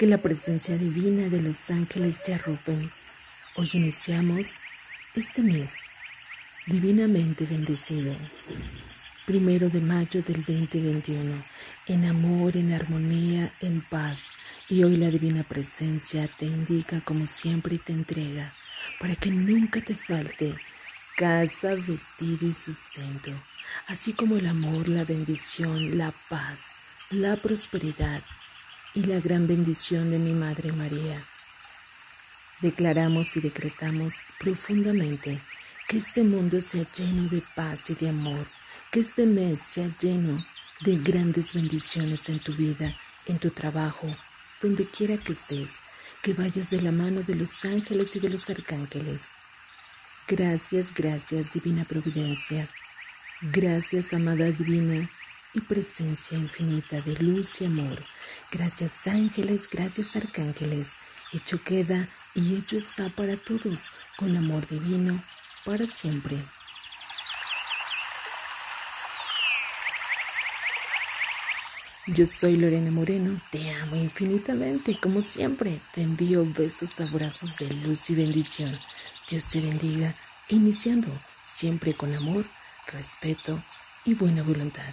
Que la presencia divina de los ángeles te arropen. Hoy iniciamos este mes divinamente bendecido. Primero de mayo del 2021, en amor, en armonía, en paz. Y hoy la divina presencia te indica como siempre y te entrega para que nunca te falte casa, vestido y sustento, así como el amor, la bendición, la paz, la prosperidad y la gran bendición de mi Madre María. Declaramos y decretamos profundamente que este mundo sea lleno de paz y de amor, que este mes sea lleno de grandes bendiciones en tu vida, en tu trabajo, donde quiera que estés, que vayas de la mano de los ángeles y de los arcángeles. Gracias, gracias, Divina Providencia. Gracias, amada Divina y presencia infinita de luz y amor. Gracias ángeles, gracias arcángeles. Hecho queda y hecho está para todos, con amor divino, para siempre. Yo soy Lorena Moreno, te amo infinitamente, como siempre, te envío besos, abrazos de luz y bendición. Dios te bendiga, iniciando siempre con amor, respeto y buena voluntad.